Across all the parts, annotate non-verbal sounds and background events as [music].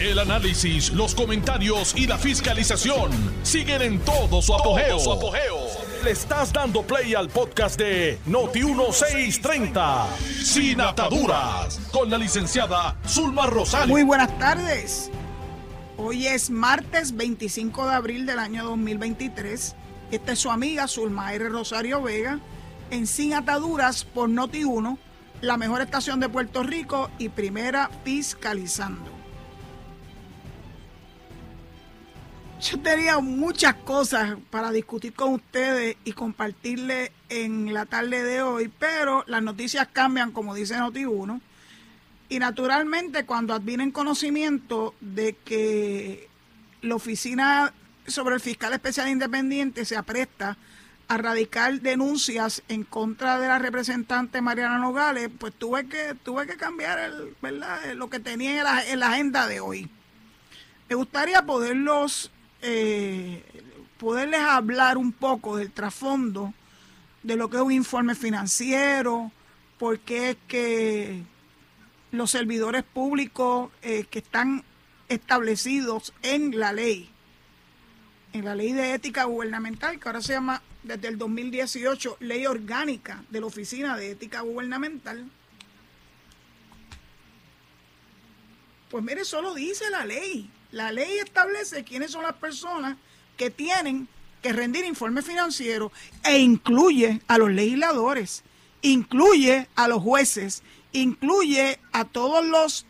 El análisis, los comentarios y la fiscalización siguen en todo su apogeo. Le estás dando play al podcast de Noti1630, Sin Ataduras, con la licenciada Zulma Rosario. Muy buenas tardes. Hoy es martes 25 de abril del año 2023. Esta es su amiga Zulma R. Rosario Vega en Sin Ataduras por Noti1 la mejor estación de Puerto Rico y primera fiscalizando. Yo tenía muchas cosas para discutir con ustedes y compartirles en la tarde de hoy, pero las noticias cambian, como dice Noti1, y naturalmente cuando advienen conocimiento de que la oficina sobre el fiscal especial independiente se apresta a radicar denuncias en contra de la representante Mariana Nogales, pues tuve que tuve que cambiar el, ¿verdad? lo que tenía en la, agenda de hoy. Me gustaría poderlos eh, poderles hablar un poco del trasfondo de lo que es un informe financiero, porque es que los servidores públicos eh, que están establecidos en la ley, en la ley de ética gubernamental, que ahora se llama desde el 2018 ley orgánica de la Oficina de Ética Gubernamental, pues mire, solo dice la ley. La ley establece quiénes son las personas que tienen que rendir informes financieros e incluye a los legisladores, incluye a los jueces, incluye a todos los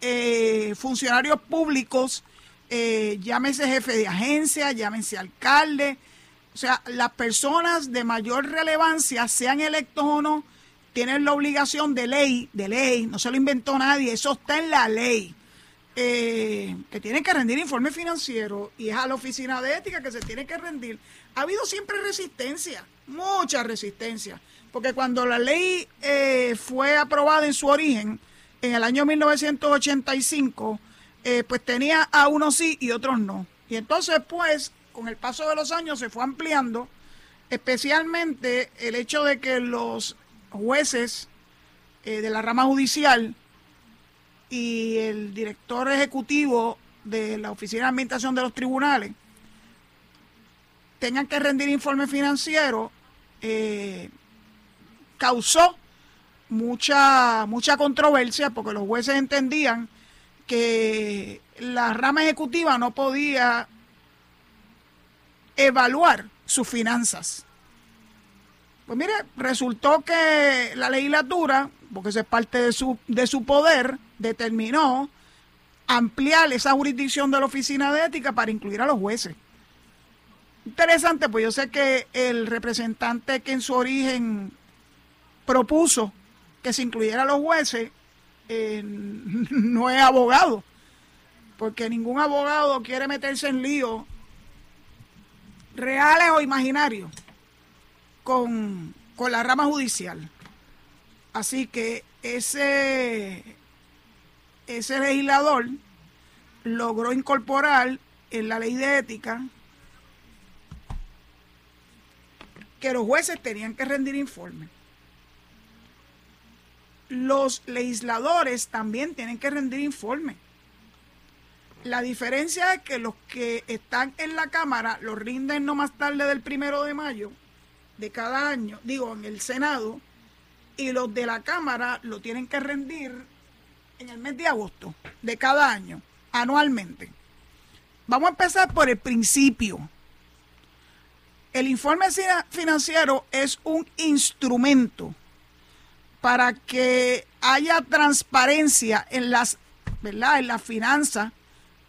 eh, funcionarios públicos, eh, llámese jefe de agencia, llámese alcalde, o sea, las personas de mayor relevancia, sean electos o no, tienen la obligación de ley, de ley, no se lo inventó nadie, eso está en la ley, eh, que tienen que rendir informe financiero y es a la oficina de ética que se tiene que rendir. Ha habido siempre resistencia, mucha resistencia, porque cuando la ley eh, fue aprobada en su origen, en el año 1985, eh, pues tenía a unos sí y otros no. Y entonces, pues, con el paso de los años se fue ampliando, especialmente el hecho de que los jueces de la rama judicial y el director ejecutivo de la Oficina de Administración de los Tribunales tengan que rendir informe financiero, eh, causó mucha, mucha controversia porque los jueces entendían que la rama ejecutiva no podía evaluar sus finanzas. Pues mire, resultó que la legislatura, porque eso es parte de su, de su poder, determinó ampliar esa jurisdicción de la oficina de ética para incluir a los jueces. Interesante, pues yo sé que el representante que en su origen propuso que se incluyera a los jueces eh, [laughs] no es abogado, porque ningún abogado quiere meterse en lío reales o imaginarios con, la rama judicial. Así que ese, ese legislador logró incorporar en la ley de ética que los jueces tenían que rendir informes. Los legisladores también tienen que rendir informes. La diferencia es que los que están en la Cámara lo rinden no más tarde del primero de mayo de cada año, digo, en el Senado, y los de la Cámara lo tienen que rendir en el mes de agosto de cada año, anualmente. Vamos a empezar por el principio. El informe financiero es un instrumento para que haya transparencia en las, ¿verdad? En las finanzas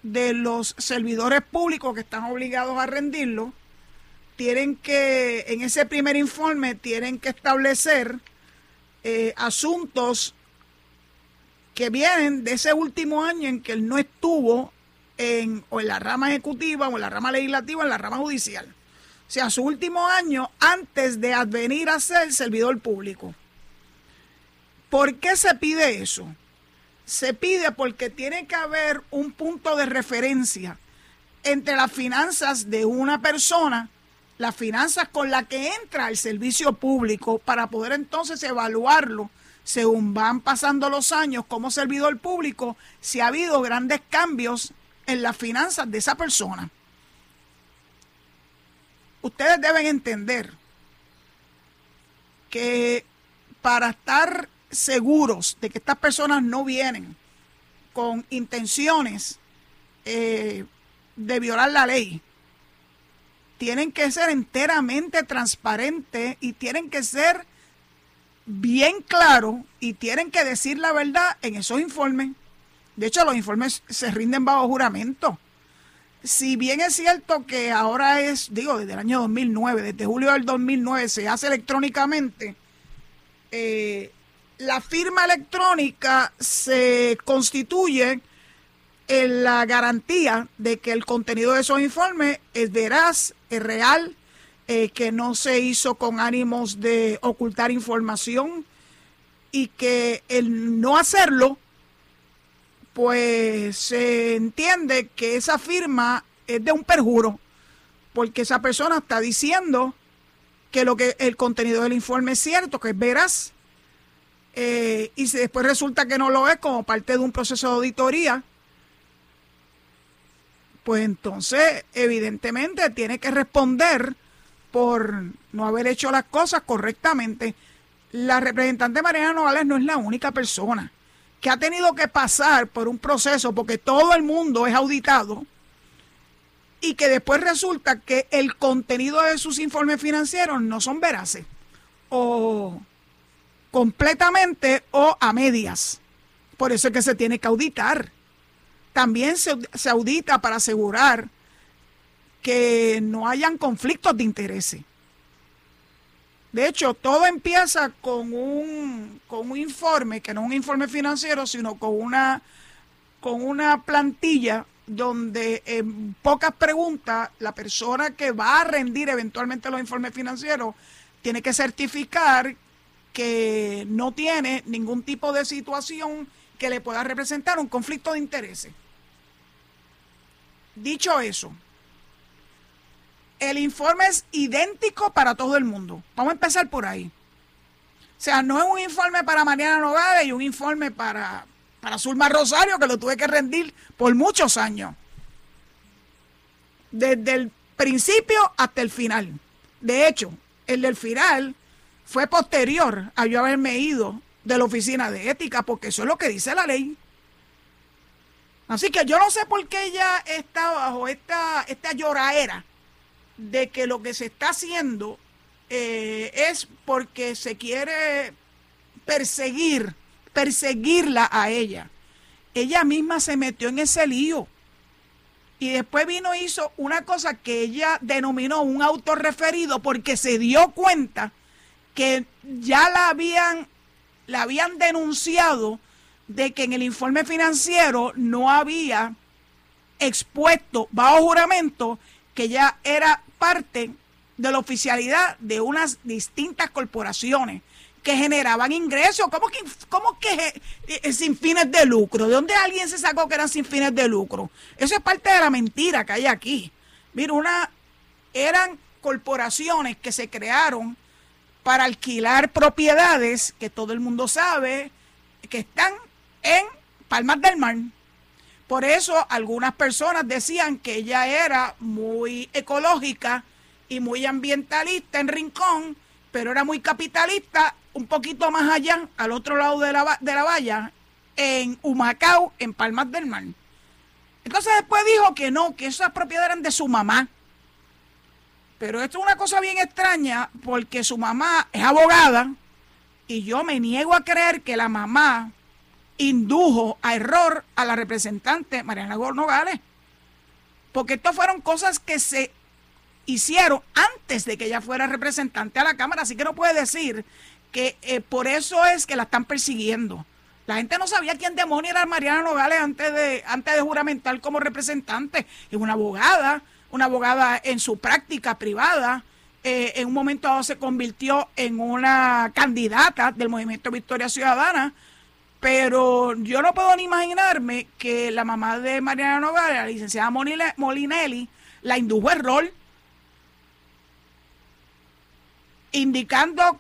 de los servidores públicos que están obligados a rendirlo, tienen que, en ese primer informe, tienen que establecer eh, asuntos que vienen de ese último año en que él no estuvo en, o en la rama ejecutiva, o en la rama legislativa, o en la rama judicial. O sea, su último año antes de advenir a ser servidor público. ¿Por qué se pide eso? se pide porque tiene que haber un punto de referencia entre las finanzas de una persona, las finanzas con las que entra al servicio público para poder entonces evaluarlo según van pasando los años como servidor público, si ha habido grandes cambios en las finanzas de esa persona. Ustedes deben entender que para estar seguros de que estas personas no vienen con intenciones eh, de violar la ley, tienen que ser enteramente transparentes y tienen que ser bien claros y tienen que decir la verdad en esos informes. De hecho, los informes se rinden bajo juramento. Si bien es cierto que ahora es, digo, desde el año 2009, desde julio del 2009 se hace electrónicamente, eh, la firma electrónica se constituye en la garantía de que el contenido de esos informes es veraz, es real, eh, que no se hizo con ánimos de ocultar información y que el no hacerlo, pues se entiende que esa firma es de un perjuro, porque esa persona está diciendo que lo que el contenido del informe es cierto, que es veraz, eh, y si después resulta que no lo es como parte de un proceso de auditoría, pues entonces evidentemente tiene que responder por no haber hecho las cosas correctamente. La representante Mariana Nogales no es la única persona que ha tenido que pasar por un proceso porque todo el mundo es auditado y que después resulta que el contenido de sus informes financieros no son veraces o completamente o a medias. Por eso es que se tiene que auditar. También se, audita para asegurar que no hayan conflictos de intereses. De hecho, todo empieza con un, con un informe, que no es un informe financiero, sino con una, con una plantilla donde en pocas preguntas la persona que va a rendir eventualmente los informes financieros tiene que certificar que no tiene ningún tipo de situación que le pueda representar un conflicto de intereses. Dicho eso, el informe es idéntico para todo el mundo. Vamos a empezar por ahí. O sea, no es un informe para Mariana Nogales y un informe para, para Zulma Rosario, que lo tuve que rendir por muchos años. Desde el principio hasta el final. De hecho, el del final fue posterior a yo haberme ido de la oficina de ética, porque eso es lo que dice la ley. Así que yo no sé por qué ella está bajo esta, esta lloraera de que lo que se está haciendo eh, es porque se quiere perseguir, perseguirla a ella. Ella misma se metió en ese lío. Y después vino hizo una cosa que ella denominó un autorreferido porque se dio cuenta que ya la habían, la habían denunciado de que en el informe financiero no había expuesto bajo juramento que ya era parte de la oficialidad de unas distintas corporaciones que generaban ingresos. ¿Cómo que, cómo que eh, sin fines de lucro? ¿De dónde alguien se sacó que eran sin fines de lucro? Eso es parte de la mentira que hay aquí. Mira, una, eran corporaciones que se crearon para alquilar propiedades que todo el mundo sabe que están en Palmas del Mar. Por eso algunas personas decían que ella era muy ecológica y muy ambientalista en Rincón, pero era muy capitalista un poquito más allá, al otro lado de la, de la valla, en Humacao, en Palmas del Mar. Entonces después dijo que no, que esas propiedades eran de su mamá. Pero esto es una cosa bien extraña porque su mamá es abogada y yo me niego a creer que la mamá indujo a error a la representante Mariana Nogales. Porque estas fueron cosas que se hicieron antes de que ella fuera representante a la Cámara. Así que no puede decir que eh, por eso es que la están persiguiendo. La gente no sabía quién demonio era Mariana Nogales antes de, antes de juramentar como representante. Es una abogada, una abogada en su práctica privada. Eh, en un momento dado se convirtió en una candidata del movimiento Victoria Ciudadana pero yo no puedo ni imaginarme que la mamá de Mariana Nogales, la licenciada Molinelli, la indujo error, indicando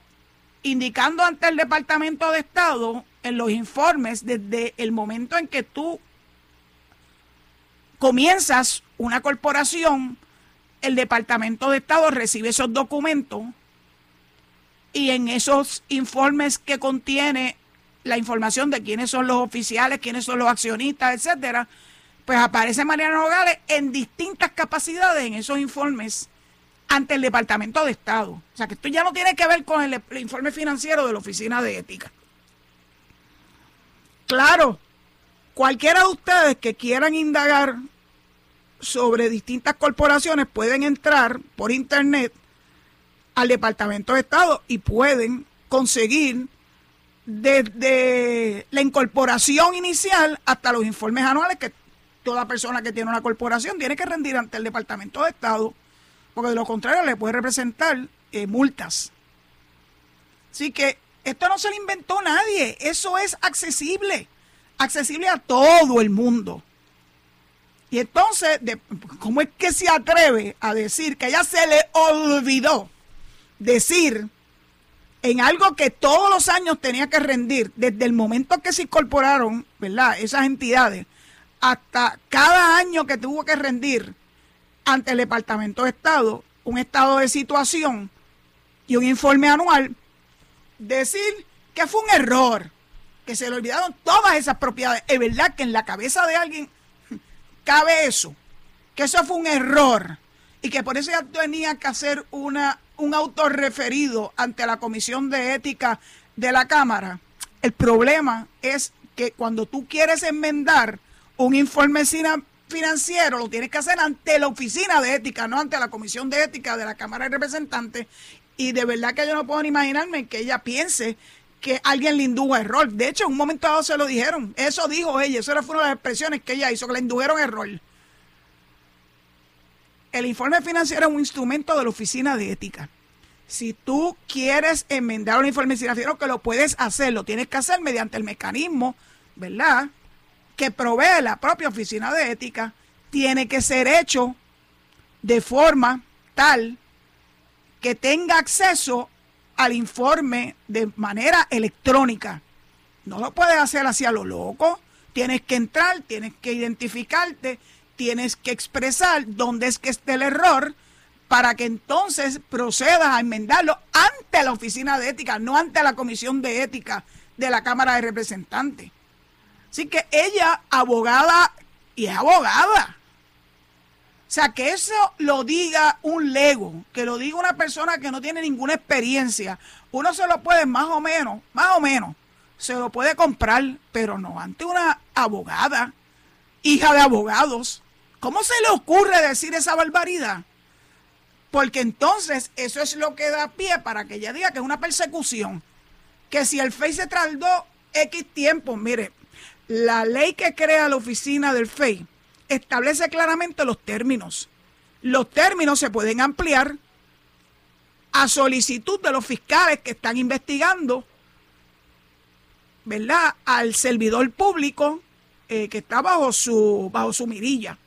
indicando ante el Departamento de Estado en los informes desde el momento en que tú comienzas una corporación, el Departamento de Estado recibe esos documentos y en esos informes que contiene la información de quiénes son los oficiales, quiénes son los accionistas, etcétera, pues aparece Mariano Nogales en distintas capacidades en esos informes ante el Departamento de Estado. O sea que esto ya no tiene que ver con el, informe financiero de la Oficina de Ética. Claro, cualquiera de ustedes que quieran indagar sobre distintas corporaciones pueden entrar por internet al Departamento de Estado y pueden conseguir desde la incorporación inicial hasta los informes anuales que toda persona que tiene una corporación tiene que rendir ante el Departamento de Estado, porque de lo contrario le puede representar eh, multas. Así que esto no se lo inventó nadie, eso es accesible, accesible a todo el mundo. Y entonces, ¿cómo es que se atreve a decir que ya se le olvidó decir en algo que todos los años tenía que rendir, desde el momento que se incorporaron, ¿verdad? Esas entidades, hasta cada año que tuvo que rendir ante el Departamento de Estado un estado de situación y un informe anual, decir que fue un error, que se le olvidaron todas esas propiedades. Es verdad que en la cabeza de alguien [laughs] cabe eso, que eso fue un error y que por eso ya tenía que hacer una, un autorreferido ante la Comisión de Ética de la Cámara. El problema es que cuando tú quieres enmendar un informe financiero, lo tienes que hacer ante la Oficina de Ética, no ante la Comisión de Ética de la Cámara de Representantes. Y de verdad que yo no puedo ni imaginarme que ella piense que alguien le indujo error. De hecho, en un momento dado se lo dijeron. Eso dijo ella, eso era una de las expresiones que ella hizo, que le indujeron error. El informe financiero es un instrumento de la Oficina de Ética. Si tú quieres enmendar un informe financiero, que lo puedes hacer, lo tienes que hacer mediante el mecanismo, ¿verdad? Que provee la propia Oficina de Ética, tiene que ser hecho de forma tal que tenga acceso al informe de manera electrónica. No lo puedes hacer así a lo loco. Tienes que entrar, tienes que identificarte, tienes que expresar dónde es que esté el error para que entonces procedas a enmendarlo ante la Oficina de Ética, no ante la Comisión de Ética de la Cámara de Representantes. Así que ella, abogada, y es abogada, o sea, que eso lo diga un lego, que lo diga una persona que no tiene ninguna experiencia, uno se lo puede más o menos, más o menos, se lo puede comprar, pero no ante una abogada, hija de abogados. ¿Cómo se le ocurre decir esa barbaridad? Porque entonces eso es lo que da pie para que ella diga que es una persecución. Que si el FEI se tardó X tiempo, mire, la ley que crea la oficina del FEI establece claramente los términos. Los términos se pueden ampliar a solicitud de los fiscales que están investigando, ¿verdad? Al servidor público eh, que está bajo su, bajo su mirilla.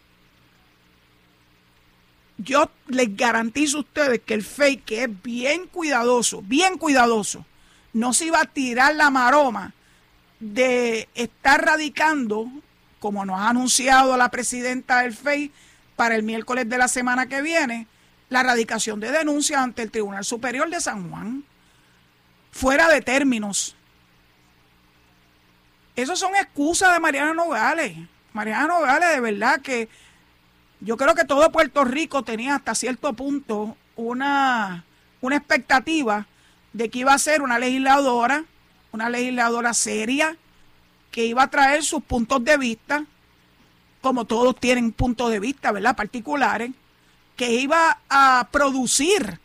Yo les garantizo a ustedes que el FEI, que es bien cuidadoso, bien cuidadoso, no se iba a tirar la maroma de estar radicando como nos ha anunciado la presidenta del FEI para el miércoles de la semana que viene, la radicación de denuncias ante el Tribunal Superior de San Juan, fuera de términos. Esas son excusas de Mariana Nogales. Mariana Nogales, de verdad que yo creo que todo Puerto Rico tenía hasta cierto punto una, una expectativa de que iba a ser una legisladora, una legisladora seria, que iba a traer sus puntos de vista, como todos tienen puntos de vista, ¿verdad? Particulares, que iba a producir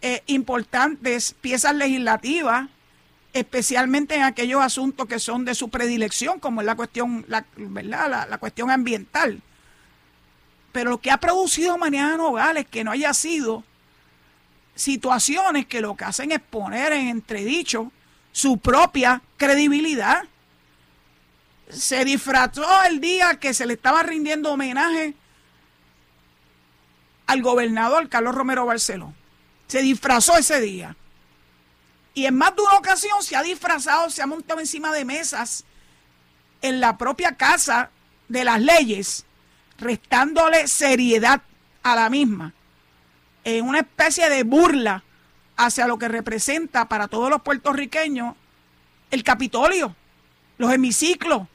eh, importantes piezas legislativas, especialmente en aquellos asuntos que son de su predilección, como es la cuestión, la, ¿verdad? La, cuestión ambiental. Pero lo que ha producido Mariana Nogales que no haya sido situaciones que lo que hacen es poner en entredicho su propia credibilidad se disfrazó el día que se le estaba rindiendo homenaje al gobernador Carlos Romero Barceló. Se disfrazó ese día. Y en más de una ocasión se ha disfrazado, se ha montado encima de mesas en la propia casa de las leyes, restándole seriedad a la misma, en una especie de burla hacia lo que representa para todos los puertorriqueños el Capitolio, los hemiciclos,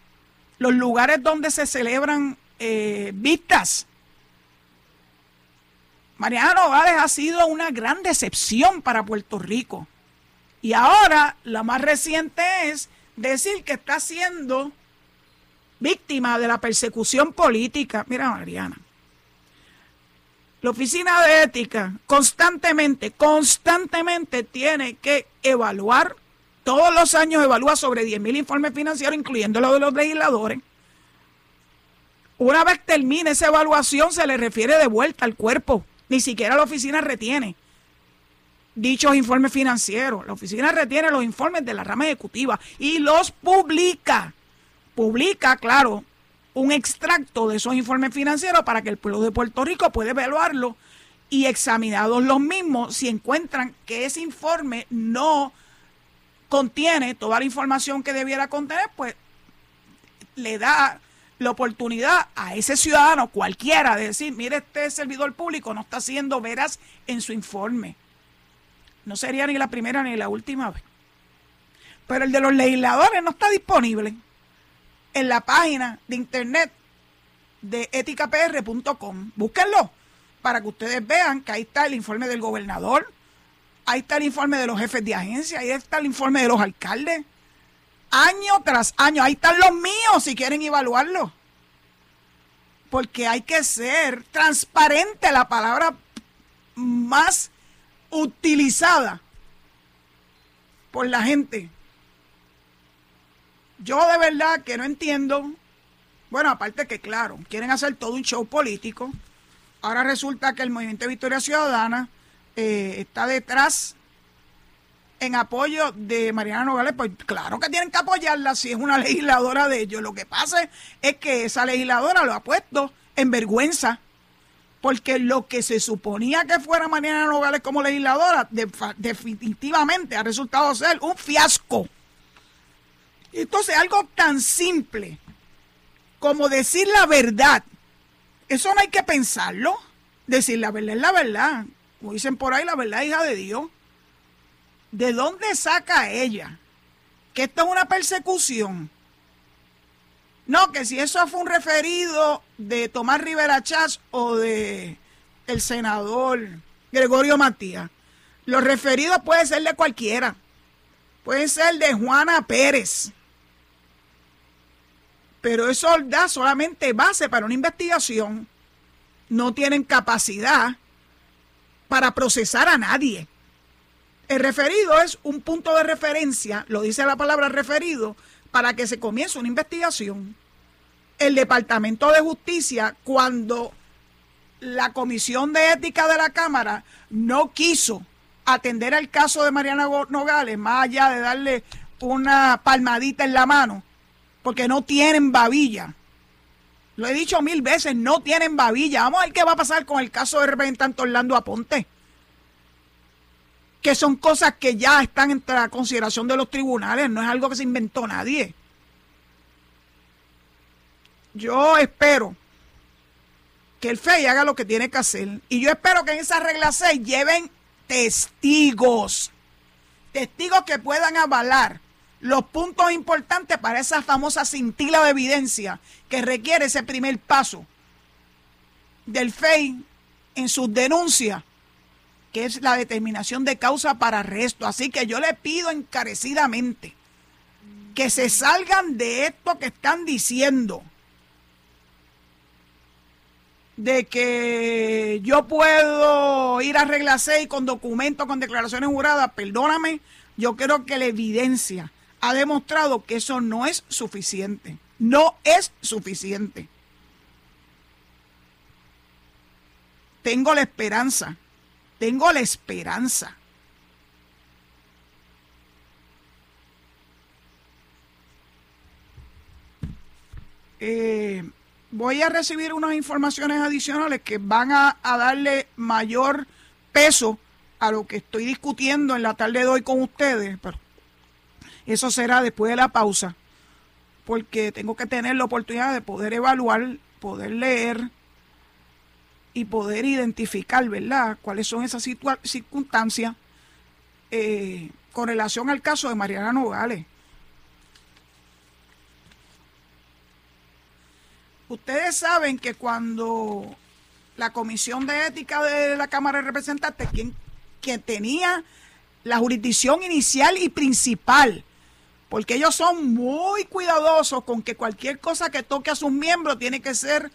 los lugares donde se celebran eh, vistas. Mariana Nogales ha sido una gran decepción para Puerto Rico. Y ahora la más reciente es decir que está siendo víctima de la persecución política. Mira, Mariana. La oficina de ética constantemente, constantemente tiene que evaluar, todos los años evalúa sobre 10.000 informes financieros, incluyendo los de los legisladores. Una vez termine esa evaluación, se le refiere de vuelta al cuerpo. Ni siquiera la oficina retiene dichos informes financieros. La oficina retiene los informes de la rama ejecutiva y los publica. Publica, claro, un extracto de esos informes financieros para que el pueblo de Puerto Rico pueda evaluarlo y examinados los mismos, si encuentran que ese informe no contiene toda la información que debiera contener, pues le da la oportunidad a ese ciudadano cualquiera de decir, mire, este servidor público no está siendo veraz en su informe. No sería ni la primera ni la última vez. Pero el de los legisladores no está disponible en la página de internet de eticapr.com. Búsquenlo para que ustedes vean que ahí está el informe del gobernador, ahí está el informe de los jefes de agencia, ahí está el informe de los alcaldes. Año tras año, ahí están los míos si quieren evaluarlo. Porque hay que ser transparente, la palabra más utilizada por la gente yo de verdad que no entiendo. Bueno, aparte que claro, quieren hacer todo un show político. Ahora resulta que el Movimiento Victoria Ciudadana eh, está detrás en apoyo de Mariana Nogales, pues claro que tienen que apoyarla si es una [laughs] legisladora de ellos. Lo que pasa es que esa legisladora lo ha puesto en vergüenza, porque lo que se suponía que fuera Mariana Nogales como legisladora, definitivamente ha resultado ser un fiasco. Entonces, algo tan simple como decir la verdad, eso no hay que pensarlo. Decir la verdad es la verdad. Como dicen por ahí, la verdad hija de Dios. ¿De dónde saca ella? Que esto es una persecución. No, que si eso fue un referido de Tomás Rivera Chávez o de el senador Gregorio Matías. Los referidos pueden ser de cualquiera. Pueden ser de Juana Pérez pero eso da solamente base para una investigación. No tienen capacidad para procesar a nadie. El referido es un punto de referencia, lo dice la palabra referido, para que se comience una investigación. El Departamento de Justicia, cuando la Comisión de Ética de la Cámara no quiso atender al caso de Mariana Nogales, más allá de darle una palmadita en la mano, porque no tienen babilla. Lo he dicho mil veces, no tienen babilla. Vamos a ver qué va a pasar con el caso de representante Orlando Aponte. Que son cosas que ya están entre la consideración de los tribunales, no es algo que se inventó nadie. Yo espero que el FEI haga lo que tiene que hacer. Y yo espero que en esa regla 6 lleven testigos. Testigos que puedan avalar los puntos importantes para esa famosa cintila de evidencia que requiere ese primer paso del FEI en sus denuncias, que es la determinación de causa para arresto. Así que yo le pido encarecidamente que se salgan de esto que están diciendo, de que yo puedo ir a regla 6 con documentos, con declaraciones juradas, perdóname, yo creo que la evidencia ha demostrado que eso no es suficiente. No es suficiente. Tengo la esperanza, tengo la esperanza. Eh, voy a recibir unas informaciones adicionales que van a, a darle mayor peso a lo que estoy discutiendo en la tarde de hoy con ustedes, pero eso será después de la pausa, porque tengo que tener la oportunidad de poder evaluar, poder leer y poder identificar, ¿verdad?, cuáles son esas circunstancias eh, con relación al caso de Mariana Nogales. Ustedes saben que cuando la Comisión de Ética de la Cámara de Representantes, quien, quien tenía la jurisdicción inicial y principal, porque ellos son muy cuidadosos con que cualquier cosa que toque a sus miembros tiene que ser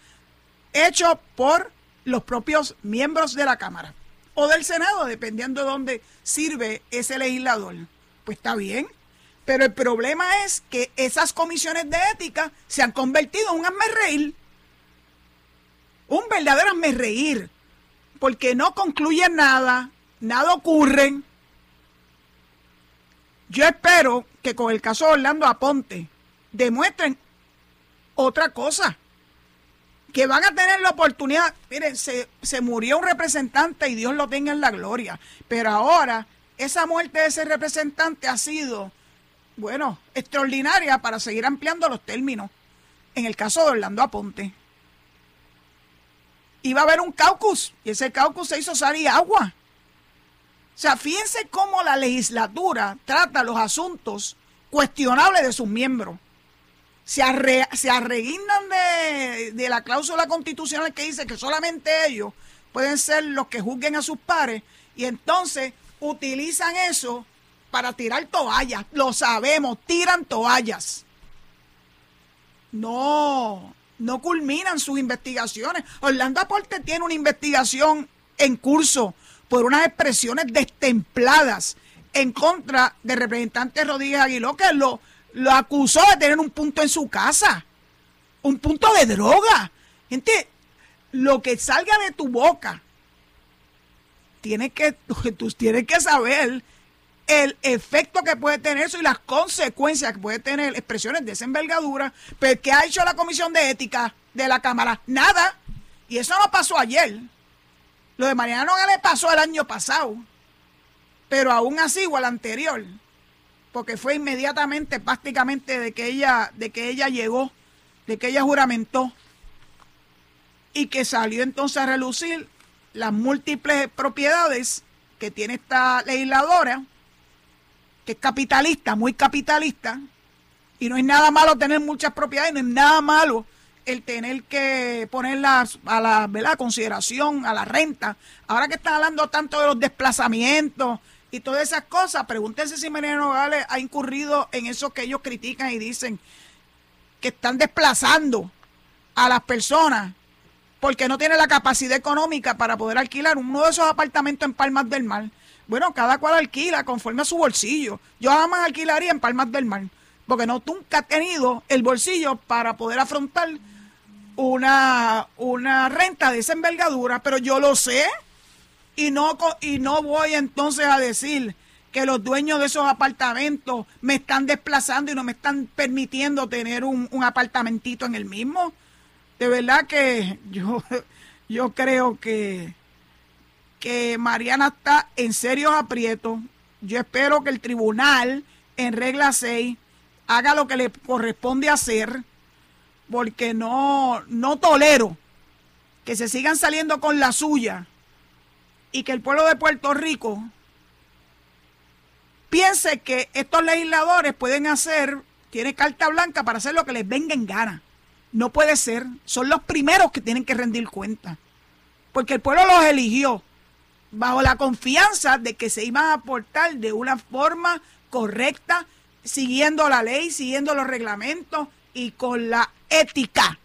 hecho por los propios miembros de la Cámara o del Senado, dependiendo de dónde sirve ese legislador. Pues está bien, pero el problema es que esas comisiones de ética se han convertido en un reír. Un verdadero reír. Porque no concluyen nada, nada ocurre. Yo espero que con el caso de Orlando Aponte demuestren otra cosa. Que van a tener la oportunidad. Miren, se, se murió un representante y Dios lo tenga en la gloria. Pero ahora, esa muerte de ese representante ha sido bueno, extraordinaria para seguir ampliando los términos. En el caso de Orlando Aponte. Iba a haber un caucus y ese caucus se hizo sal y agua. O sea, fíjense cómo la legislatura trata los asuntos cuestionables de sus miembros. Se, arre, de, de la cláusula constitucional que dice que solamente ellos pueden ser los que juzguen a sus pares y entonces utilizan eso para tirar toallas. Lo sabemos, tiran toallas. No, no culminan sus investigaciones. Orlando Aporte tiene una investigación en curso por unas expresiones destempladas en contra del representante Rodríguez Aguiló, que lo, acusó de tener un punto en su casa, un punto de droga. Gente, lo que salga de tu boca, tiene que, [laughs] tú tienes que saber el efecto que puede tener eso y las consecuencias que puede tener expresiones de esa envergadura. Pero ¿qué ha hecho la Comisión de Ética de la Cámara? Nada. Y eso no pasó ayer. Lo de Mariana Nogales pasó el año pasado. Pero aún así, o al anterior. Porque fue inmediatamente, prácticamente, de que ella, de que ella llegó, de que ella juramentó. Y que salió entonces a relucir las múltiples propiedades que tiene esta legisladora que es capitalista, muy capitalista, y no es nada malo tener muchas propiedades, no es nada malo el tener que ponerlas a la ¿verdad? consideración, a la renta. Ahora que están hablando tanto de los desplazamientos y todas esas cosas, pregúntense si Mariano Nogales ha incurrido en eso que ellos critican y dicen que están desplazando a las personas porque no tiene la capacidad económica para poder alquilar uno de esos apartamentos en Palmas del Mar bueno, cada cual alquila conforme a su bolsillo. Yo jamás alquilaría en Palmas del Mar, porque no nunca he tenido el bolsillo para poder afrontar una, una renta de esa envergadura, pero yo lo sé y no, y no voy entonces a decir que los dueños de esos apartamentos me están desplazando y no me están permitiendo tener un, un apartamentito en el mismo. De verdad que yo, [laughs] yo creo que que Mariana está en serios aprietos. Yo espero que el tribunal, en regla 6, haga lo que le corresponde hacer, porque no, no tolero que se sigan saliendo con la suya y que el pueblo de Puerto Rico piense que estos legisladores pueden hacer, tiene carta blanca para hacer lo que les venga en gana. No puede ser. Son los primeros que tienen que rendir cuenta. Porque el pueblo los eligió bajo la confianza de que se iban a aportar de una forma correcta, siguiendo la ley, siguiendo los reglamentos y con la ética.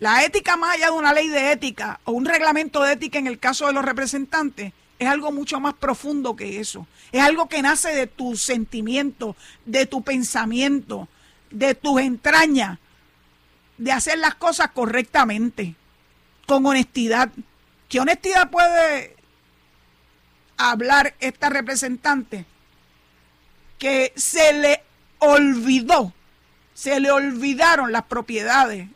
La ética más allá de una ley de ética o un reglamento de ética en el caso de los representantes es algo mucho más profundo que eso. Es algo que nace de tu sentimiento, de tu pensamiento, de tus entrañas, de hacer las cosas correctamente, con honestidad, ¿Qué honestidad puede hablar esta representante? Que se le olvidó, se le olvidaron las propiedades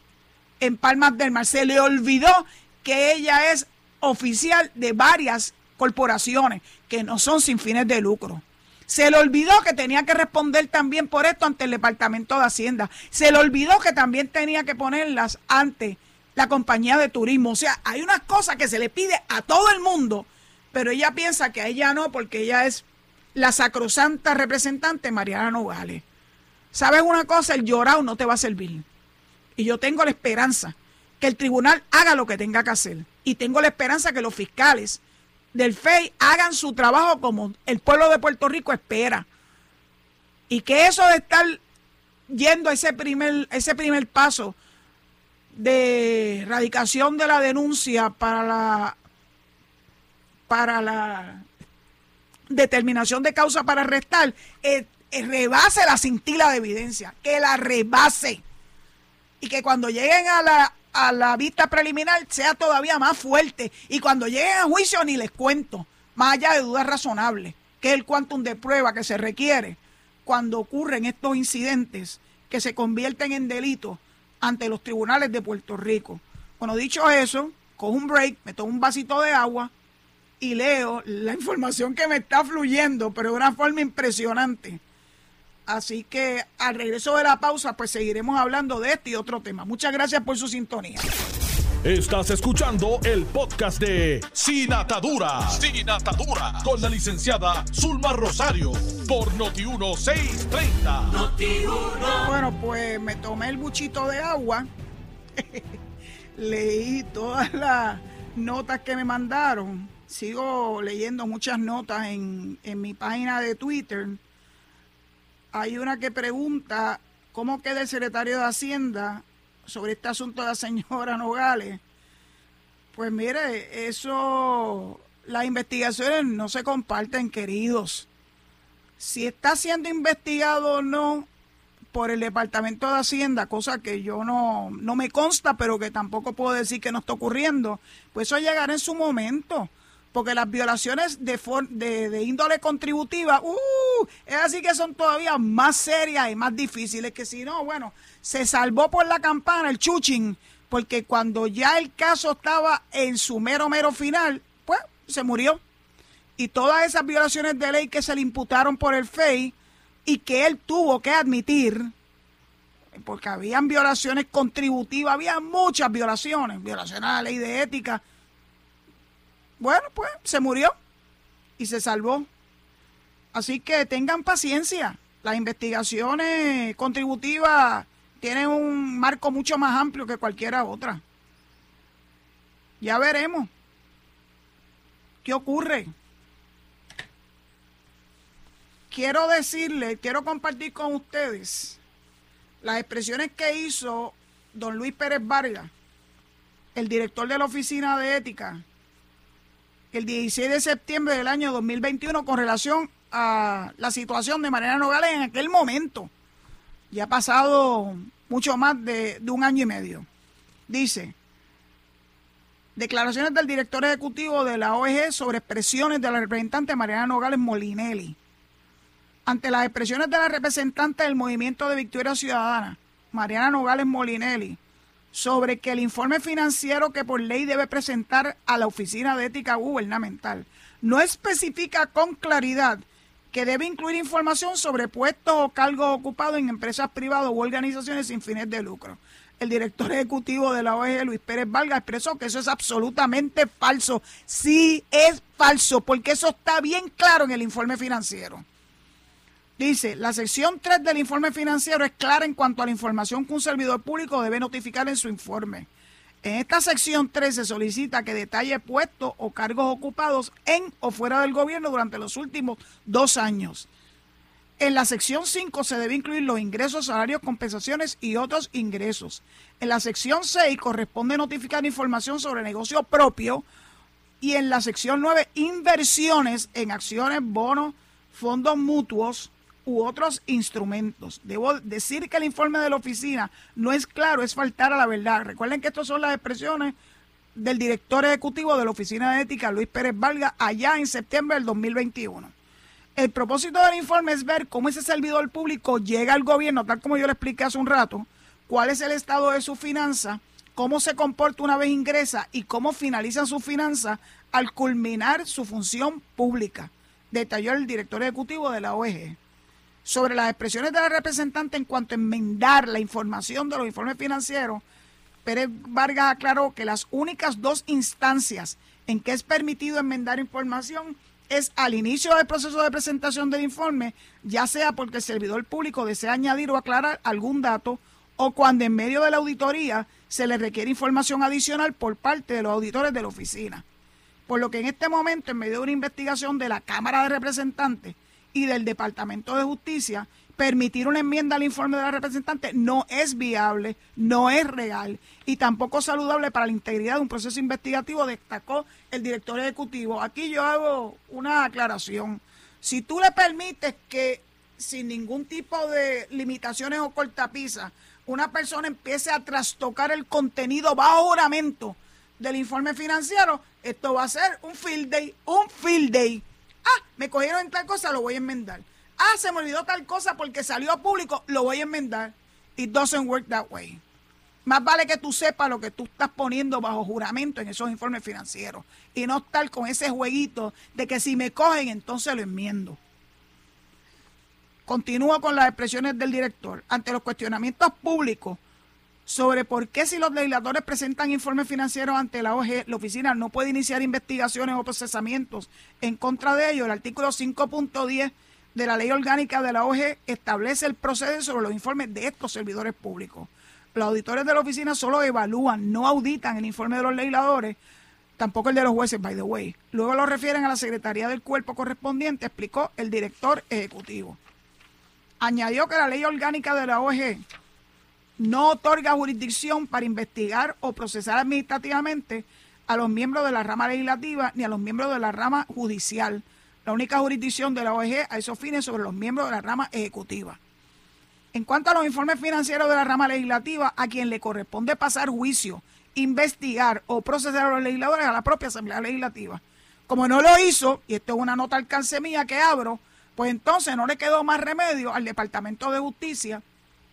en Palmas del Mar, se le olvidó que ella es oficial de varias corporaciones que no son sin fines de lucro. Se le olvidó que tenía que responder también por esto ante el Departamento de Hacienda. Se le olvidó que también tenía que ponerlas ante la compañía de turismo. O sea, hay unas cosas que se le pide a todo el mundo, pero ella piensa que a ella no, porque ella es la sacrosanta representante Mariana Nogales. ¿Sabes una cosa? El llorado no te va a servir. Y yo tengo la esperanza que el tribunal haga lo que tenga que hacer. Y tengo la esperanza que los fiscales del FEI hagan su trabajo como el pueblo de Puerto Rico espera. Y que eso de estar yendo a ese primer, ese primer paso de erradicación de la denuncia para la para la determinación de causa para arrestar, eh, rebase la cintila de evidencia, que la rebase. Y que cuando lleguen a la, a la vista preliminar sea todavía más fuerte. Y cuando lleguen a juicio ni les cuento, más allá de dudas razonables, que es el quantum de prueba que se requiere cuando ocurren estos incidentes que se convierten en delitos ante los tribunales de Puerto Rico. Bueno, dicho eso, cojo un break, me tomo un vasito de agua y leo la información que me está fluyendo, pero de una forma impresionante. Así que al regreso de la pausa, pues seguiremos hablando de este y otro tema. Muchas gracias por su sintonía. Estás escuchando el podcast de Sin Atadura. Sin Atadura. Con la licenciada Zulma Rosario. Por Noti1630. Bueno, pues me tomé el buchito de agua. [laughs] Leí todas las notas que me mandaron sigo leyendo muchas notas en, mi página de Twitter. Hay una que pregunta cómo queda el secretario de Hacienda sobre este asunto de la señora Nogales. Pues mire, eso, las investigaciones no se comparten, queridos. Si está siendo investigado o no por el Departamento de Hacienda, cosa que yo no, no me consta, pero que tampoco puedo decir que no está ocurriendo, pues eso llegará en su momento porque las violaciones de, de, índole contributiva, uh, es así que son todavía más serias y más difíciles que si no, bueno, se salvó por la campana el chuchín, porque cuando ya el caso estaba en su mero, mero final, pues se murió. Y todas esas violaciones de ley que se le imputaron por el FEI y que él tuvo que admitir, porque habían violaciones contributivas, había muchas violaciones, violaciones a la ley de ética, bueno, pues se murió y se salvó. Así que tengan paciencia. Las investigaciones contributivas tienen un marco mucho más amplio que cualquiera otra. Ya veremos qué ocurre. Quiero decirle, quiero compartir con ustedes las expresiones que hizo don Luis Pérez Vargas, el director de la Oficina de Ética el 16 de septiembre del año 2021 con relación a la situación de Mariana Nogales en aquel momento. Ya ha pasado mucho más de, un año y medio. Dice, declaraciones del director ejecutivo de la OEG sobre expresiones de la representante Mariana Nogales Molinelli. Ante las expresiones de la representante del Movimiento de Victoria Ciudadana, Mariana Nogales Molinelli, sobre que el informe financiero que por ley debe presentar a la Oficina de Ética Gubernamental no especifica con claridad que debe incluir información sobre puestos o cargos ocupados en empresas privadas u organizaciones sin fines de lucro. El director ejecutivo de la OEG, Luis Pérez Valga, expresó que eso es absolutamente falso. Sí, es falso, porque eso está bien claro en el informe financiero. Dice, la sección 3 del informe financiero es clara en cuanto a la información que un servidor público debe notificar en su informe. En esta sección 3 se solicita que detalle puestos o cargos ocupados en o fuera del gobierno durante los últimos dos años. En la sección 5 se debe incluir los ingresos, salarios, compensaciones y otros ingresos. En la sección 6 corresponde notificar información sobre negocio propio. Y en la sección 9, inversiones en acciones, bonos, fondos mutuos, u otros instrumentos. Debo decir que el informe de la oficina no es claro, es faltar a la verdad. Recuerden que estas son las expresiones del director ejecutivo de la Oficina de Ética, Luis Pérez Valga, allá en septiembre del 2021. El propósito del informe es ver cómo ese servidor público llega al gobierno, tal como yo le expliqué hace un rato, cuál es el estado de su finanza, cómo se comporta una vez ingresa y cómo finalizan sus finanzas al culminar su función pública, detalló el director ejecutivo de la OEG. Sobre las expresiones de la representante en cuanto a enmendar la información de los informes financieros, Pérez Vargas aclaró que las únicas dos instancias en que es permitido enmendar información es al inicio del proceso de presentación del informe, ya sea porque el servidor público desea añadir o aclarar algún dato o cuando en medio de la auditoría se le requiere información adicional por parte de los auditores de la oficina. Por lo que en este momento, en medio de una investigación de la Cámara de Representantes y del Departamento de Justicia, permitir una enmienda al informe de la representante no es viable, no es real y tampoco saludable para la integridad de un proceso investigativo, destacó el director ejecutivo. Aquí yo hago una aclaración. Si tú le permites que sin ningún tipo de limitaciones o cortapisas, una persona empiece a trastocar el contenido bajo juramento del informe financiero, esto va a ser un field day, un field day. Ah, me cogieron en tal cosa, lo voy a enmendar. Ah, se me olvidó tal cosa porque salió a público, lo voy a enmendar. It doesn't work that way. Más vale que tú sepas lo que tú estás poniendo bajo juramento en esos informes financieros y no estar con ese jueguito de que si me cogen entonces lo enmiendo. Continúa con las expresiones del director. Ante los cuestionamientos públicos sobre por qué si los legisladores presentan informes financieros ante la OG, la oficina no puede iniciar investigaciones o procesamientos en contra de ellos, el artículo 5.10 de la ley orgánica de la OG establece el proceso sobre los informes de estos servidores públicos. Los auditores de la oficina solo evalúan, no auditan el informe de los legisladores, tampoco el de los jueces, by the way. Luego lo refieren a la Secretaría del Cuerpo correspondiente, explicó el director ejecutivo. Añadió que la ley orgánica de la OG no otorga jurisdicción para investigar o procesar administrativamente a los miembros de la rama legislativa ni a los miembros de la rama judicial. La única jurisdicción de la OEG a esos fines sobre los miembros de la rama ejecutiva. En cuanto a los informes financieros de la rama legislativa, a quien le corresponde pasar juicio, investigar o procesar a los legisladores a la propia Asamblea Legislativa. Como no lo hizo, y esto es una nota alcance mía que abro, pues entonces no le quedó más remedio al Departamento de Justicia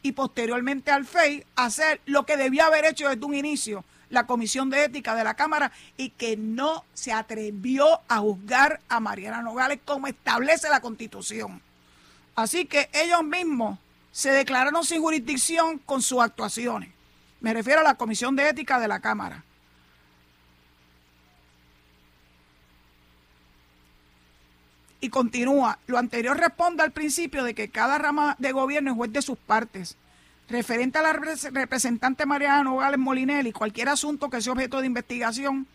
y posteriormente al FEI hacer lo que debía haber hecho desde un inicio la Comisión de Ética de la Cámara y que no se atrevió a juzgar a Mariana Nogales como establece la Constitución. Así que ellos mismos se declararon sin jurisdicción con sus actuaciones. Me refiero a la Comisión de Ética de la Cámara. Y continúa, lo anterior responde al principio de que cada rama de gobierno es juez de sus partes. Referente a la representante Mariana Nogales Molinelli, cualquier asunto que sea objeto de investigación,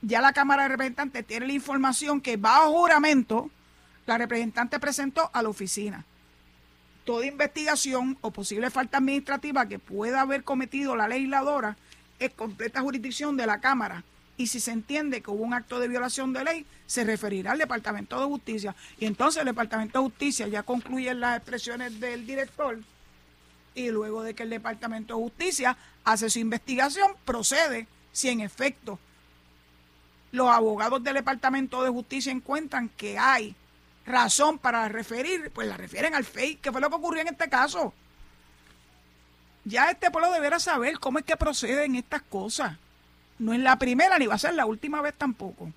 ya la Cámara de Representantes tiene la información que bajo juramento la representante presentó a la oficina. Toda investigación o posible falta administrativa que pueda haber cometido la legisladora es completa jurisdicción de la Cámara y si se entiende que hubo un acto de violación de ley, se referirá al Departamento de Justicia. Y entonces el Departamento de Justicia ya concluye las expresiones del director y luego de que el Departamento de Justicia hace su investigación, procede si en efecto los abogados del Departamento de Justicia encuentran que hay razón para referir, pues la refieren al FEI, que fue lo que ocurrió en este caso. Ya este pueblo deberá saber cómo es que proceden estas cosas. No es la primera ni va a ser la última vez tampoco.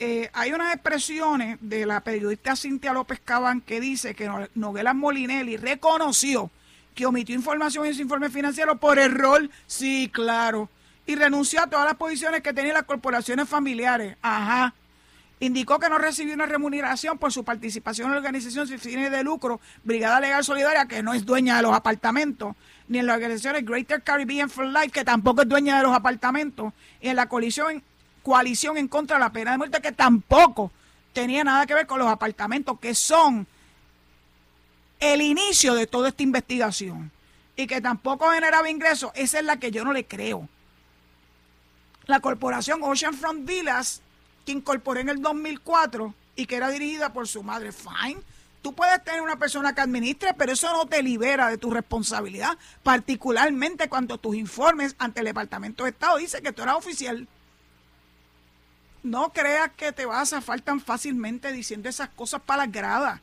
Eh, hay unas expresiones de la periodista Cintia López Cabán que dice que Noguela Molinelli reconoció que omitió información en su informe financiero por error. Sí, claro. Y renunció a todas las posiciones que tenían las corporaciones familiares. Ajá. Indicó que no recibió una remuneración por su participación en la organización sin fines de lucro Brigada Legal Solidaria, que no es dueña de los apartamentos, ni en la organización Greater Caribbean for Life, que tampoco es dueña de los apartamentos, y en la coalición, coalición en contra de la pena de muerte, que tampoco tenía nada que ver con los apartamentos, que son el inicio de toda esta investigación, y que tampoco generaba ingresos, esa es la que yo no le creo. La corporación Oceanfront Villas, que incorporé en el 2004 y que era dirigida por su madre, fine, Tú puedes tener una persona que administre, pero eso no te libera de tu responsabilidad, particularmente cuando tus informes ante el Departamento de Estado dicen que tú eras oficial. No creas que te vas a zafar tan fácilmente diciendo esas cosas para las gradas.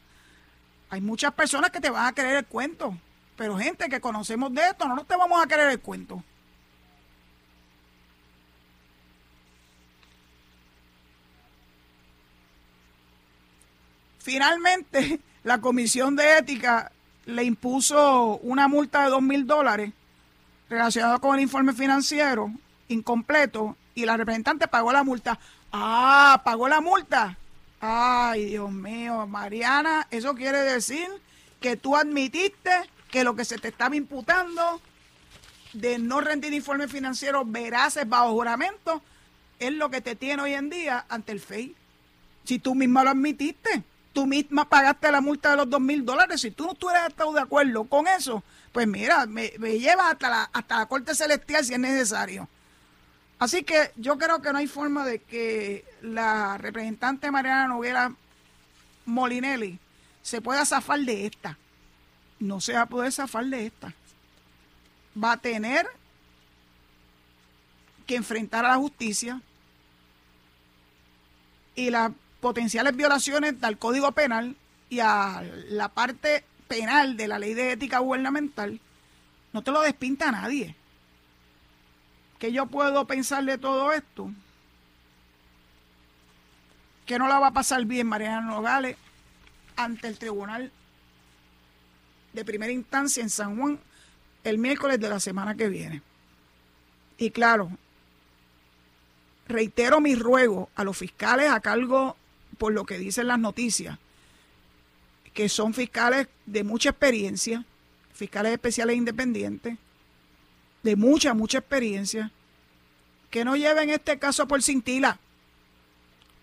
Hay muchas personas que te van a creer el cuento. Pero gente que conocemos de esto, no nos te vamos a querer el cuento. Finalmente, la Comisión de Ética le impuso una multa de dos mil dólares relacionada con el informe financiero incompleto y la representante pagó la multa. Ah, pagó la multa. Ay, Dios mío, Mariana, eso quiere decir que tú admitiste que lo que se te estaba imputando de no rendir informe financiero veraces bajo juramento es lo que te tiene hoy en día ante el FEI. Si tú misma lo admitiste tú misma pagaste la multa de los dos mil dólares. Si tú no estuvieras de acuerdo con eso, pues mira, me, me llevas hasta la, hasta la Corte Celestial si es necesario. Así que yo creo que no hay forma de que la representante Mariana Noguera Molinelli se pueda zafar de esta. No se va a poder zafar de esta. Va a tener que enfrentar a la justicia y la potenciales violaciones al Código Penal y a la parte penal de la ley de ética gubernamental, no te lo despinta nadie. ¿Qué yo puedo pensar de todo esto? Que no la va a pasar bien Mariana Nogales ante el tribunal de primera instancia en San Juan el miércoles de la semana que viene. Y claro, reitero mi ruego a los fiscales a cargo por lo que dicen las noticias, que son fiscales de mucha experiencia, fiscales especiales independientes, de mucha, mucha experiencia, que no lleven este caso por cintila,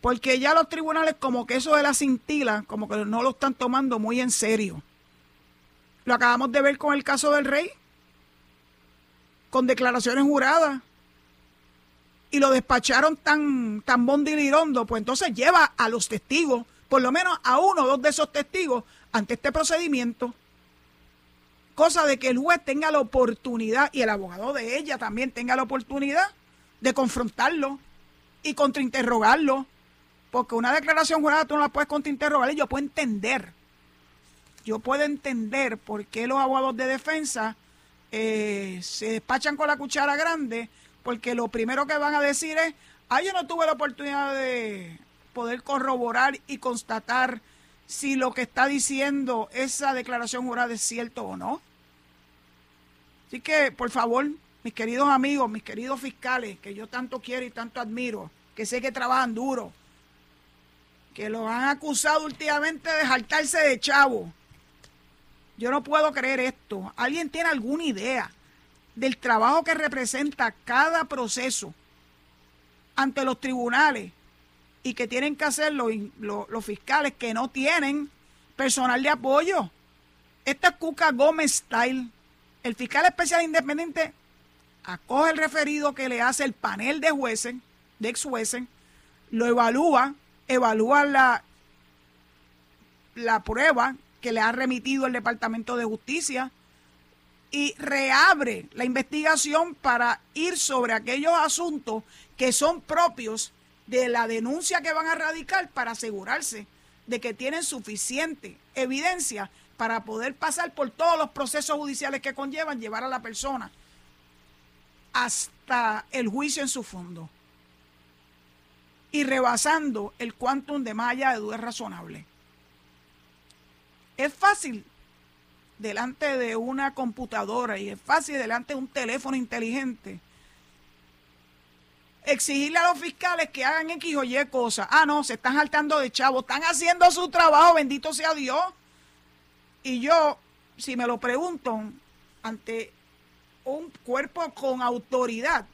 porque ya los tribunales como que eso de la cintila, como que no lo están tomando muy en serio. Lo acabamos de ver con el caso del rey, con declaraciones juradas, y lo despacharon tan, tan bondilirondo, pues entonces lleva a los testigos, por lo menos a uno o dos de esos testigos, ante este procedimiento. Cosa de que el juez tenga la oportunidad y el abogado de ella también tenga la oportunidad de confrontarlo y contrainterrogarlo. Porque una declaración jurada tú no la puedes contrainterrogar y yo puedo entender. Yo puedo entender por qué los abogados de defensa eh, se despachan con la cuchara grande porque lo primero que van a decir es, ah, yo no tuve la oportunidad de poder corroborar y constatar si lo que está diciendo esa declaración jurada es cierto o no. Así que, por favor, mis queridos amigos, mis queridos fiscales, que yo tanto quiero y tanto admiro, que sé que trabajan duro, que los han acusado últimamente de jaltarse de chavo. Yo no puedo creer esto. ¿Alguien tiene alguna idea del trabajo que representa cada proceso ante los tribunales y que tienen que hacer los, fiscales que no tienen personal de apoyo. Esta es Cuca Gómez Style. El fiscal especial independiente acoge el referido que le hace el panel de jueces, de ex jueces, lo evalúa, evalúa la, la prueba que le ha remitido el Departamento de Justicia, y reabre la investigación para ir sobre aquellos asuntos que son propios de la denuncia que van a radicar para asegurarse de que tienen suficiente evidencia para poder pasar por todos los procesos judiciales que conllevan llevar a la persona hasta el juicio en su fondo y rebasando el quantum de malla de duda razonable. Es fácil delante de una computadora y es fácil delante de un teléfono inteligente exigirle a los fiscales que hagan X o cosas. Ah, no, se están saltando de chavo, están haciendo su trabajo, bendito sea Dios. Y yo, si me lo pregunto ante un cuerpo con autoridad,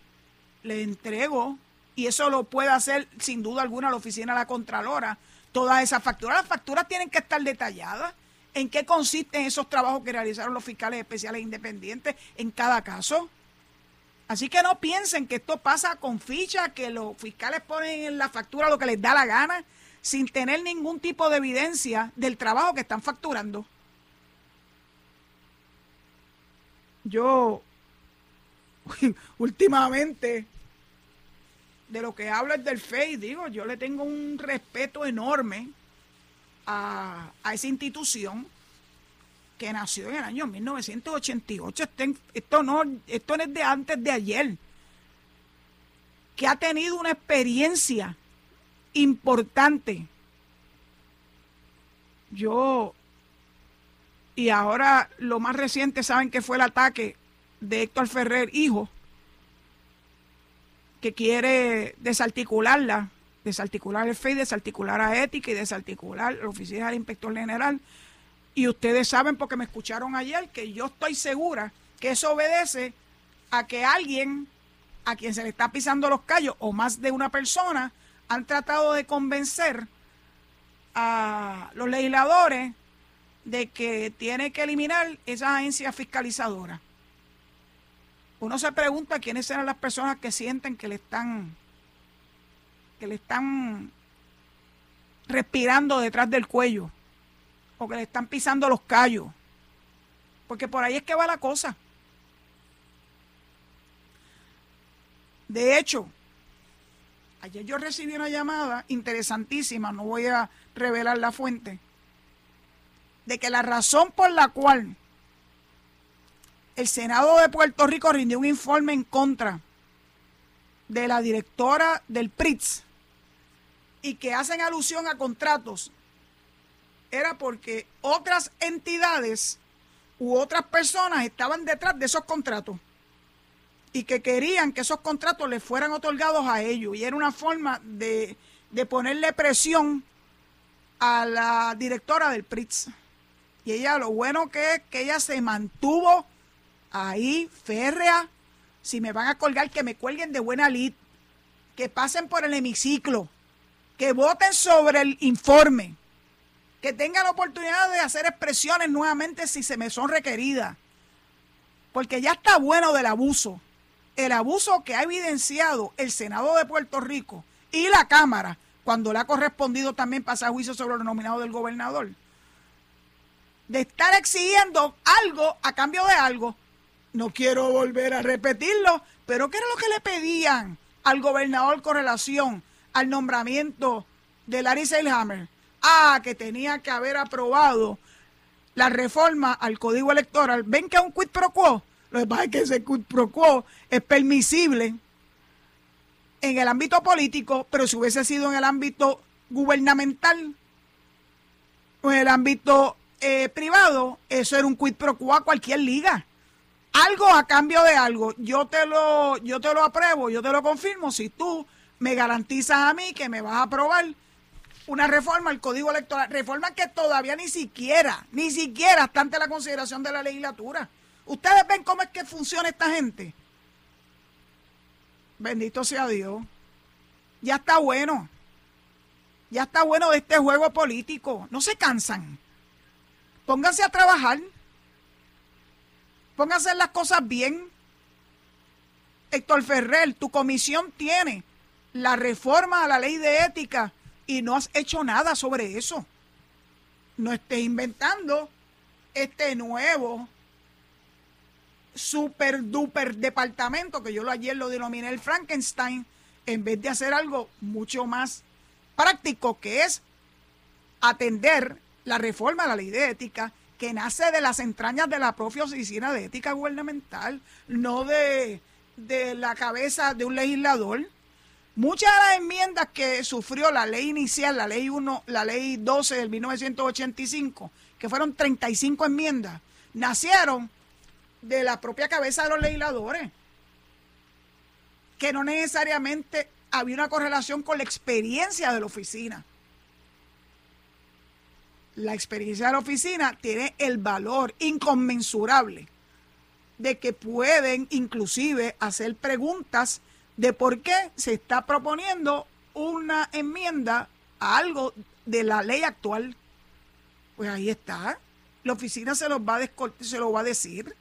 le entrego, y eso lo puede hacer sin duda alguna la oficina la Contralora, todas esas facturas. Las facturas tienen que estar detalladas en qué consisten esos trabajos que realizaron los fiscales especiales independientes en cada caso. Así que no piensen que esto pasa con ficha, que los fiscales ponen en la factura lo que les da la gana, sin tener ningún tipo de evidencia del trabajo que están facturando. Yo, [laughs] últimamente, de lo que hablo es del FEI, digo, yo le tengo un respeto enorme a, esa institución que nació en el año 1988, esto no, esto no es de antes de ayer, que ha tenido una experiencia importante. Yo, y ahora lo más reciente, saben que fue el ataque de Héctor Ferrer, hijo, que quiere desarticularla, desarticular el FEI, desarticular a Ética y desarticular la oficina del inspector general. Y ustedes saben, porque me escucharon ayer, que yo estoy segura que eso obedece a que alguien a quien se le está pisando los callos o más de una persona han tratado de convencer a los legisladores de que tiene que eliminar esa agencia fiscalizadora uno se pregunta quiénes eran las personas que sienten que le están le están respirando detrás del cuello o que le están pisando los callos. Porque por ahí es que va la cosa. De hecho, ayer yo recibí una llamada interesantísima, no voy a revelar la fuente, de que la razón por la cual el Senado de Puerto Rico rindió un informe en contra de la directora del PRITS y que hacen alusión a contratos, era porque otras entidades u otras personas estaban detrás de esos contratos y que querían que esos contratos les fueran otorgados a ellos. Y era una forma de, de ponerle presión a la directora del PRITS. Y ella, lo bueno que es que ella se mantuvo ahí, férrea, si me van a colgar, que me cuelguen de buena lid, que pasen por el hemiciclo, que voten sobre el informe, que tengan la oportunidad de hacer expresiones nuevamente si se me son requeridas, porque ya está bueno del abuso. El abuso que ha evidenciado el Senado de Puerto Rico y la Cámara, cuando le ha correspondido también pasar juicio sobre lo nominado del gobernador, de estar exigiendo algo a cambio de algo, no quiero volver a repetirlo, pero ¿qué era lo que le pedían al gobernador con relación al nombramiento de Larry Seilhammer? Ah, que tenía que haber aprobado la reforma al código electoral. ¿Ven que es un quid pro quo? Lo que pasa es que ese quid pro quo es permisible en el ámbito político, pero si hubiese sido en el ámbito gubernamental o en el ámbito eh, privado, eso era un quid pro quo a cualquier liga algo a cambio de algo. Yo te lo, yo te lo apruebo, yo te lo confirmo si tú me garantizas a mí que me vas a aprobar una reforma al código electoral, reforma que todavía ni siquiera, ni siquiera está ante la consideración de la legislatura. Ustedes ven cómo es que funciona esta gente. Bendito sea Dios. Ya está bueno. Ya está bueno de este juego político. No se cansan. Pónganse a trabajar. Hacer las cosas bien. Héctor Ferrer, tu comisión tiene la reforma a la ley de ética y no has hecho nada sobre eso. No estés inventando este nuevo super duper departamento que yo ayer lo denominé el Frankenstein en vez de hacer algo mucho más práctico que es atender la reforma a la ley de ética que nace de las entrañas de la propia Oficina de Ética Gubernamental, no de, la cabeza de un legislador. Muchas de las enmiendas que sufrió la ley inicial, la ley 1, la ley 12 del 1985, que fueron 35 enmiendas, nacieron de la propia cabeza de los legisladores, que no necesariamente había una correlación con la experiencia de la oficina. La experiencia de la oficina tiene el valor inconmensurable de que pueden inclusive hacer preguntas de por qué se está proponiendo una enmienda a algo de la ley actual. Pues ahí está. La oficina se los va a, se lo va a decir.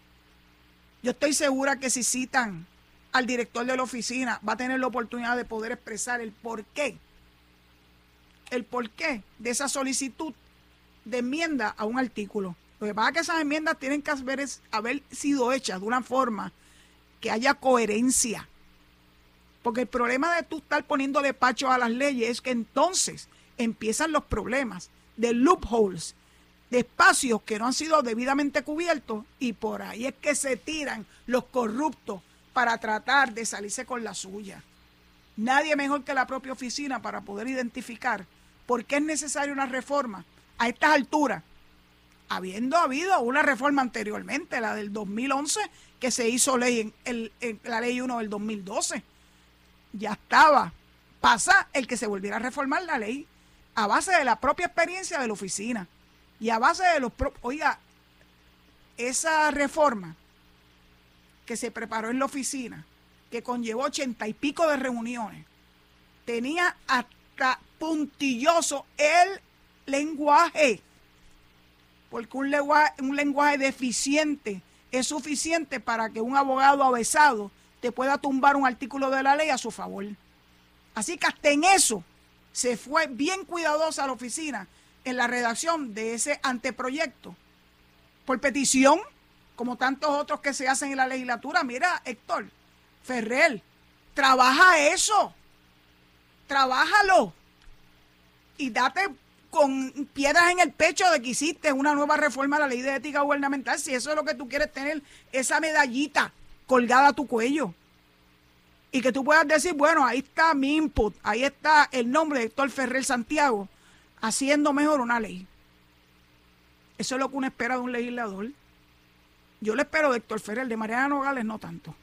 Yo estoy segura que si citan al director de la oficina va a tener la oportunidad de poder expresar el por qué. El por qué de esa solicitud de enmienda a un artículo. Lo que pasa es que esas enmiendas tienen que haber sido hechas de una forma que haya coherencia. Porque el problema de tú estar poniéndole pacho a las leyes es que entonces empiezan los problemas de loopholes, de espacios que no han sido debidamente cubiertos y por ahí es que se tiran los corruptos para tratar de salirse con la suya. Nadie mejor que la propia oficina para poder identificar por qué es necesaria una reforma a estas alturas, habiendo habido una reforma anteriormente, la del 2011, que se hizo ley en, la ley 1 del 2012. Ya estaba. Pasa el que se volviera a reformar la ley a base de la propia experiencia de la oficina y a base de los... Oiga, esa reforma que se preparó en la oficina, que conllevó ochenta y pico de reuniones, tenía hasta puntilloso el lenguaje, porque un lenguaje, un lenguaje deficiente es suficiente para que un abogado avesado te pueda tumbar un artículo de la ley a su favor. Así que hasta en eso se fue bien cuidadosa la oficina en la redacción de ese anteproyecto por petición, como tantos otros que se hacen en la legislatura. Mira, Héctor, Ferrer, trabaja eso, trabájalo y date con piedras en el pecho de que hiciste una nueva reforma a la ley de ética gubernamental, si eso es lo que tú quieres tener, esa medallita colgada a tu cuello. Y que tú puedas decir, bueno, ahí está mi input, ahí está el nombre de Héctor Ferrer Santiago, haciendo mejor una ley. Eso es lo que uno espera de un legislador. Yo le espero de Héctor Ferrer, de Mariana Nogales no tanto.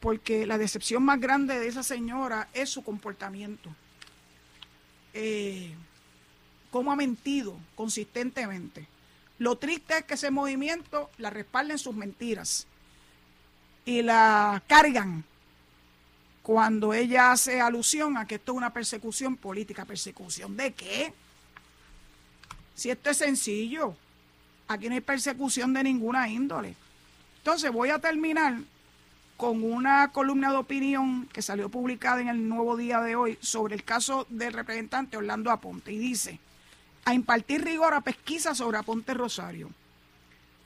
Porque la decepción más grande de esa señora es su comportamiento. Eh, cómo ha mentido consistentemente. Lo triste es que ese movimiento la respalden sus mentiras y la cargan cuando ella hace alusión a que esto es una persecución política. ¿Persecución de qué? Si esto es sencillo, aquí no hay persecución de ninguna índole. Entonces voy a terminar con una columna de opinión que salió publicada en el nuevo día de hoy sobre el caso del representante Orlando Aponte y dice, a impartir rigor a pesquisa sobre Aponte Rosario.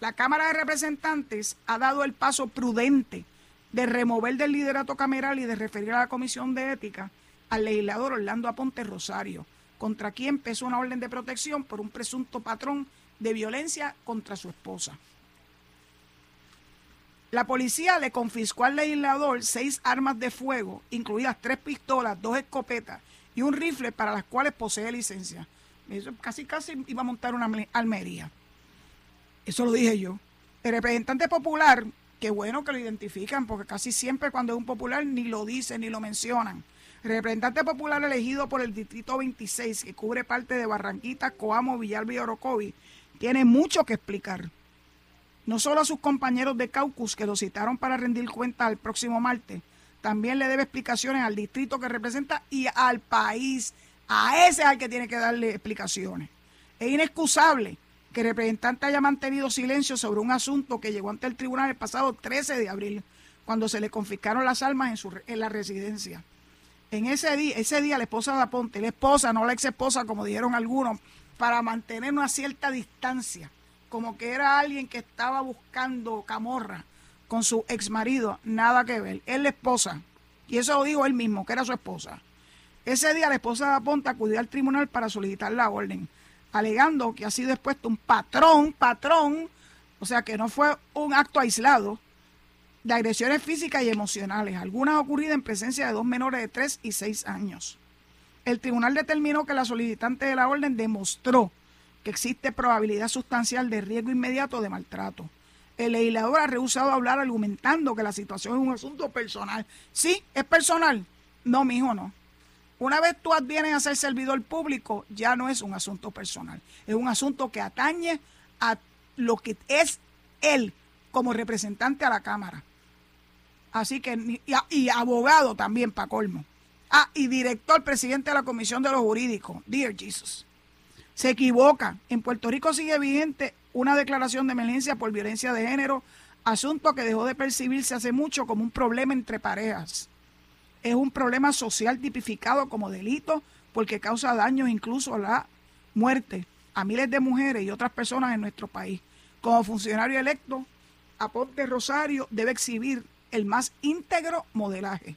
La Cámara de Representantes ha dado el paso prudente de remover del liderato cameral y de referir a la Comisión de Ética al legislador Orlando Aponte Rosario, contra quien pesó una orden de protección por un presunto patrón de violencia contra su esposa. La policía le confiscó al legislador seis armas de fuego, incluidas tres pistolas, dos escopetas y un rifle para las cuales posee licencia. Eso casi casi iba a montar una almería. Eso lo dije yo. El representante popular Qué bueno que lo identifican, porque casi siempre cuando es un popular ni lo dicen ni lo mencionan. El representante popular elegido por el Distrito 26, que cubre parte de Barranquita, Coamo, Villalba y Orocovi, tiene mucho que explicar. No solo a sus compañeros de caucus que lo citaron para rendir cuenta el próximo martes, también le debe explicaciones al distrito que representa y al país. A ese es al que tiene que darle explicaciones. Es inexcusable que el representante haya mantenido silencio sobre un asunto que llegó ante el tribunal el pasado 13 de abril, cuando se le confiscaron las armas en, su, en la residencia. En ese día, ese día la esposa de Aponte, la esposa, no la ex esposa, como dijeron algunos, para mantener una cierta distancia, como que era alguien que estaba buscando camorra con su ex marido, nada que ver. Es la esposa, y eso lo dijo él mismo, que era su esposa. Ese día la esposa de Aponte acudió al tribunal para solicitar la orden alegando que ha sido expuesto un patrón, patrón, o sea que no fue un acto aislado de agresiones físicas y emocionales, algunas ocurridas en presencia de dos menores de 3 y 6 años. El tribunal determinó que la solicitante de la orden demostró que existe probabilidad sustancial de riesgo inmediato de maltrato. El legislador ha rehusado hablar argumentando que la situación es un asunto personal. Sí, es personal. No, mi hijo, no. Una vez tú advienes a ser servidor público, ya no es un asunto personal, es un asunto que atañe a lo que es él como representante a la Cámara. Así que, y, abogado también, para colmo. Ah, y director, presidente de la Comisión de los Jurídicos, Dear Jesus. Se equivoca. En Puerto Rico sigue vigente una declaración de emergencia por violencia de género, asunto que dejó de percibirse hace mucho como un problema entre parejas es un problema social tipificado como delito porque causa daños incluso a la muerte a miles de mujeres y otras personas en nuestro país. Como funcionario electo, Aponte Rosario debe exhibir el más íntegro modelaje.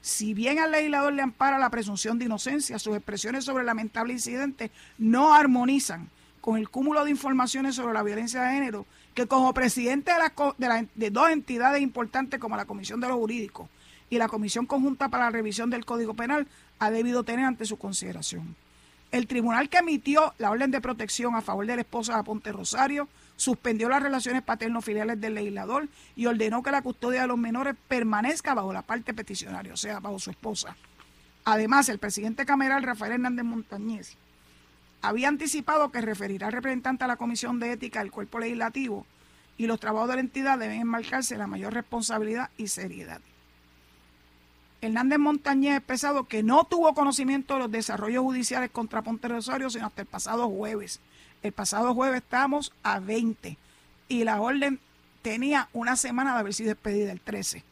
Si bien al legislador le ampara la presunción de inocencia, sus expresiones sobre el lamentable incidente no armonizan con el cúmulo de informaciones sobre la violencia de género que como presidente de, de, dos entidades importantes como la Comisión de los Jurídicos y la Comisión Conjunta para la Revisión del Código Penal ha debido tener ante su consideración. El tribunal que emitió la orden de protección a favor de la esposa de Ponte Rosario suspendió las relaciones paterno-filiales del legislador y ordenó que la custodia de los menores permanezca bajo la parte peticionaria, o sea, bajo su esposa. Además, el presidente cameral Rafael Hernández Montañez había anticipado que referirá al representante a la Comisión de Ética del Cuerpo Legislativo y los trabajos de la entidad deben enmarcarse la mayor responsabilidad y seriedad. Hernández Montañez expresado que no tuvo conocimiento de los desarrollos judiciales contra Ponte Rosario sino hasta el pasado jueves. El pasado jueves estábamos a 20 y la orden tenía una semana de haber sido despedida el 13.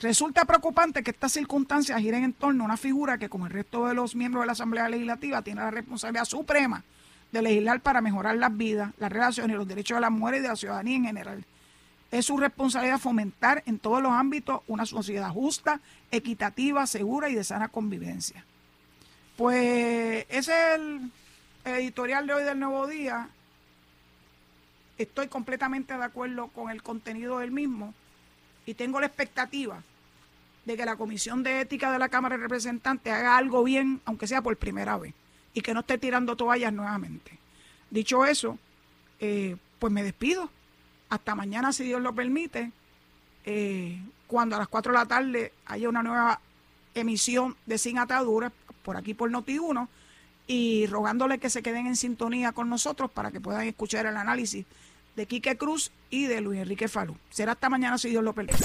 Resulta preocupante que estas circunstancias giren en torno a una figura que, como el resto de los miembros de la Asamblea Legislativa, tiene la responsabilidad suprema de legislar para mejorar las vidas, las relaciones y los derechos de las mujeres y de la ciudadanía en general. Es su responsabilidad fomentar en todos los ámbitos una sociedad justa, equitativa, segura y de sana convivencia. Pues ese es el editorial de hoy del Nuevo Día. Estoy completamente de acuerdo con el contenido del mismo y tengo la expectativa de que la Comisión de Ética de la Cámara de Representantes haga algo bien, aunque sea por primera vez, y que no esté tirando toallas nuevamente. Dicho eso, eh, pues me despido. Hasta mañana, si Dios lo permite, eh, cuando a las 4 de la tarde haya una nueva emisión de Sin Ataduras, por aquí por Noti1, y rogándole que se queden en sintonía con nosotros para que puedan escuchar el análisis de Quique Cruz y de Luis Enrique Falú. Será hasta mañana si Dios lo permite.